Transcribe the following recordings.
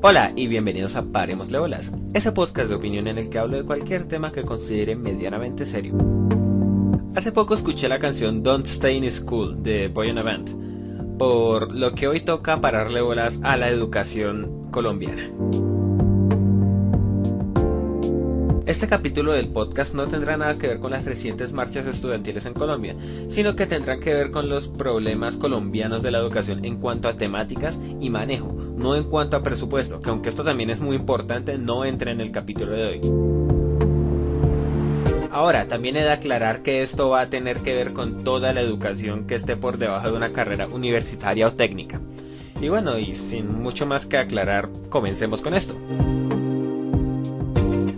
Hola y bienvenidos a Paremos Bolas, ese podcast de opinión en el que hablo de cualquier tema que considere medianamente serio. Hace poco escuché la canción Don't Stay in School de Boy in a Band, por lo que hoy toca pararle bolas a la educación colombiana. Este capítulo del podcast no tendrá nada que ver con las recientes marchas estudiantiles en Colombia, sino que tendrá que ver con los problemas colombianos de la educación en cuanto a temáticas y manejo, no en cuanto a presupuesto, que aunque esto también es muy importante, no entra en el capítulo de hoy. Ahora, también he de aclarar que esto va a tener que ver con toda la educación que esté por debajo de una carrera universitaria o técnica. Y bueno, y sin mucho más que aclarar, comencemos con esto.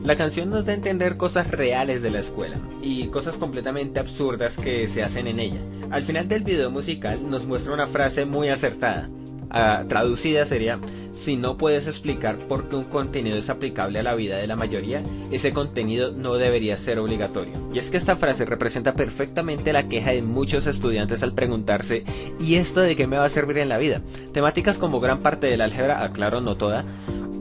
La canción nos da a entender cosas reales de la escuela y cosas completamente absurdas que se hacen en ella. Al final del video musical nos muestra una frase muy acertada. Ah, traducida sería, si no puedes explicar por qué un contenido es aplicable a la vida de la mayoría, ese contenido no debería ser obligatorio. Y es que esta frase representa perfectamente la queja de muchos estudiantes al preguntarse, ¿y esto de qué me va a servir en la vida? Temáticas como gran parte del álgebra, aclaro no toda,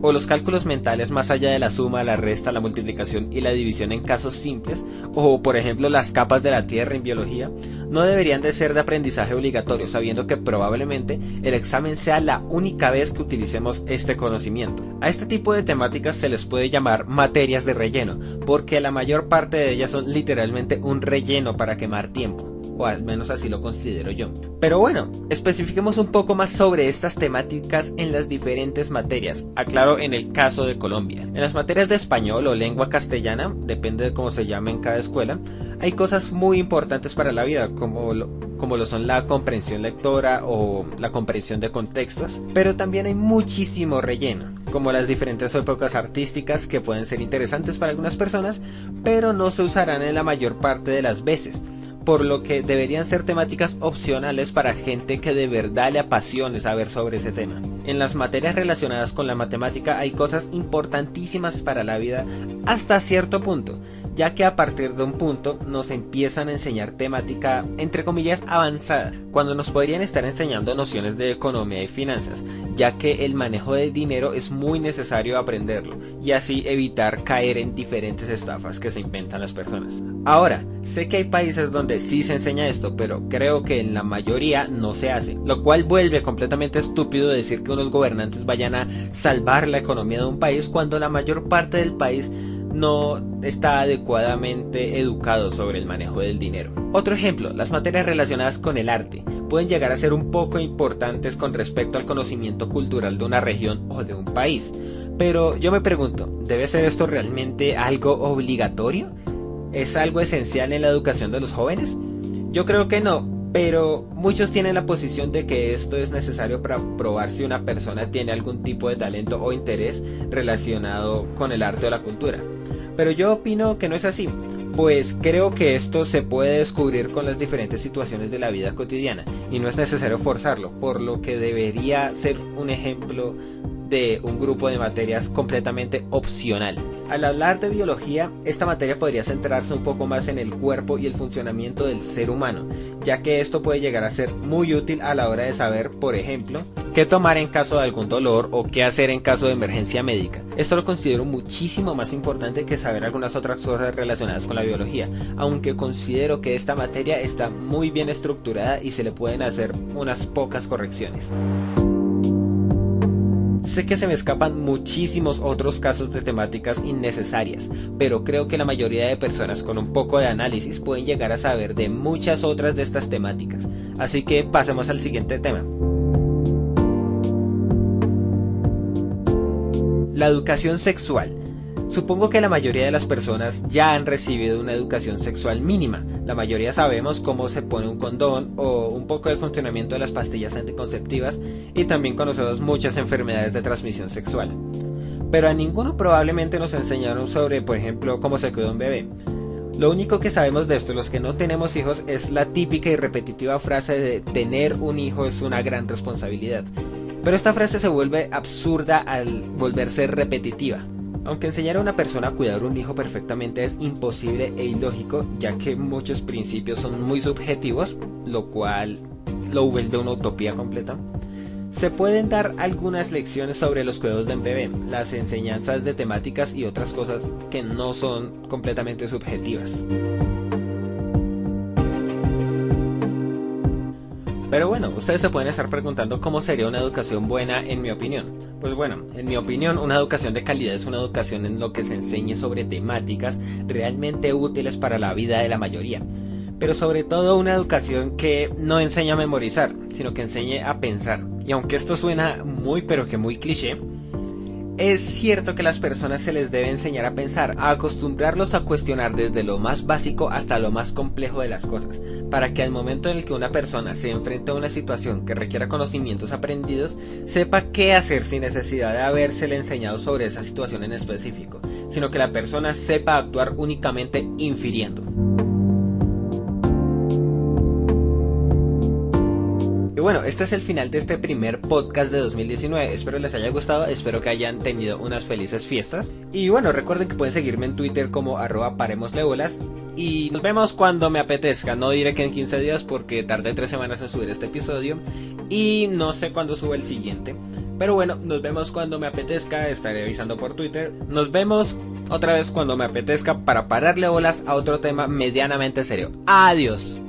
o los cálculos mentales más allá de la suma, la resta, la multiplicación y la división en casos simples, o por ejemplo las capas de la Tierra en biología, no deberían de ser de aprendizaje obligatorio, sabiendo que probablemente el examen sea la única vez que utilicemos este conocimiento. A este tipo de temáticas se les puede llamar materias de relleno, porque la mayor parte de ellas son literalmente un relleno para quemar tiempo o al menos así lo considero yo. Pero bueno, especifiquemos un poco más sobre estas temáticas en las diferentes materias, aclaro en el caso de Colombia. En las materias de español o lengua castellana, depende de cómo se llame en cada escuela, hay cosas muy importantes para la vida, como lo, como lo son la comprensión lectora o la comprensión de contextos, pero también hay muchísimo relleno, como las diferentes épocas artísticas que pueden ser interesantes para algunas personas, pero no se usarán en la mayor parte de las veces por lo que deberían ser temáticas opcionales para gente que de verdad le apasione saber sobre ese tema. En las materias relacionadas con la matemática hay cosas importantísimas para la vida hasta cierto punto, ya que a partir de un punto nos empiezan a enseñar temática entre comillas avanzada, cuando nos podrían estar enseñando nociones de economía y finanzas, ya que el manejo del dinero es muy necesario aprenderlo y así evitar caer en diferentes estafas que se inventan las personas. Ahora, sé que hay países donde sí se enseña esto, pero creo que en la mayoría no se hace, lo cual vuelve completamente estúpido decir que unos gobernantes vayan a salvar la economía de un país cuando la mayor parte del país no está adecuadamente educado sobre el manejo del dinero. Otro ejemplo, las materias relacionadas con el arte pueden llegar a ser un poco importantes con respecto al conocimiento cultural de una región o de un país. Pero yo me pregunto, ¿debe ser esto realmente algo obligatorio? ¿Es algo esencial en la educación de los jóvenes? Yo creo que no, pero muchos tienen la posición de que esto es necesario para probar si una persona tiene algún tipo de talento o interés relacionado con el arte o la cultura. Pero yo opino que no es así, pues creo que esto se puede descubrir con las diferentes situaciones de la vida cotidiana y no es necesario forzarlo, por lo que debería ser un ejemplo de un grupo de materias completamente opcional. Al hablar de biología, esta materia podría centrarse un poco más en el cuerpo y el funcionamiento del ser humano, ya que esto puede llegar a ser muy útil a la hora de saber, por ejemplo, qué tomar en caso de algún dolor o qué hacer en caso de emergencia médica. Esto lo considero muchísimo más importante que saber algunas otras cosas relacionadas con la biología, aunque considero que esta materia está muy bien estructurada y se le pueden hacer unas pocas correcciones. Sé que se me escapan muchísimos otros casos de temáticas innecesarias, pero creo que la mayoría de personas con un poco de análisis pueden llegar a saber de muchas otras de estas temáticas. Así que pasemos al siguiente tema. La educación sexual. Supongo que la mayoría de las personas ya han recibido una educación sexual mínima, La mayoría sabemos cómo se pone un condón o un poco del funcionamiento de las pastillas anticonceptivas y también conocemos muchas enfermedades de transmisión sexual. Pero a ninguno probablemente nos enseñaron sobre, por ejemplo, cómo se cuida un bebé. Lo único que sabemos de esto, los que no tenemos hijos, es la típica y repetitiva frase de tener un hijo es una gran responsabilidad. Pero esta frase se vuelve absurda al volverse repetitiva. Aunque enseñar a una persona a cuidar un hijo perfectamente es imposible e ilógico, ya que muchos principios son muy subjetivos, lo cual lo vuelve una utopía completa. Se pueden dar algunas lecciones sobre los cuidados de bebé, las enseñanzas de temáticas y otras cosas que no son completamente subjetivas. Pero bueno, ustedes se pueden estar preguntando cómo sería una educación buena en mi opinión. Pues bueno, en mi opinión una educación de calidad es una educación en lo que se enseñe sobre temáticas realmente útiles para la vida de la mayoría. Pero sobre todo una educación que no enseñe a memorizar, sino que enseñe a pensar. Y aunque esto suena muy pero que muy cliché, es cierto que las personas se les debe enseñar a pensar, a acostumbrarlos a cuestionar desde lo más básico hasta lo más complejo de las cosas, para que al momento en el que una persona se enfrente a una situación que requiera conocimientos aprendidos, sepa qué hacer sin necesidad de habérsele enseñado sobre esa situación en específico, sino que la persona sepa actuar únicamente infiriendo. Bueno, este es el final de este primer podcast de 2019. Espero les haya gustado, espero que hayan tenido unas felices fiestas. Y bueno, recuerden que pueden seguirme en Twitter como arroba paremosleolas. Y nos vemos cuando me apetezca. No diré que en 15 días porque tardé 3 semanas en subir este episodio. Y no sé cuándo sube el siguiente. Pero bueno, nos vemos cuando me apetezca. Estaré avisando por Twitter. Nos vemos otra vez cuando me apetezca para pararle bolas a otro tema medianamente serio. Adiós.